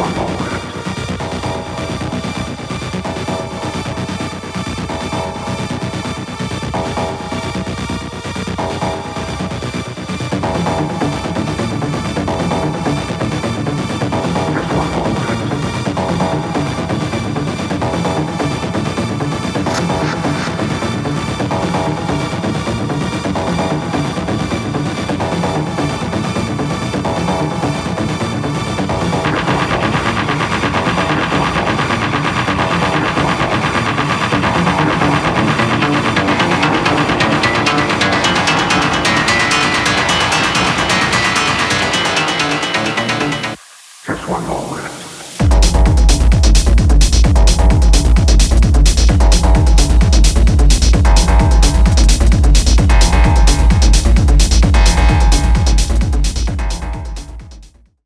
Womble.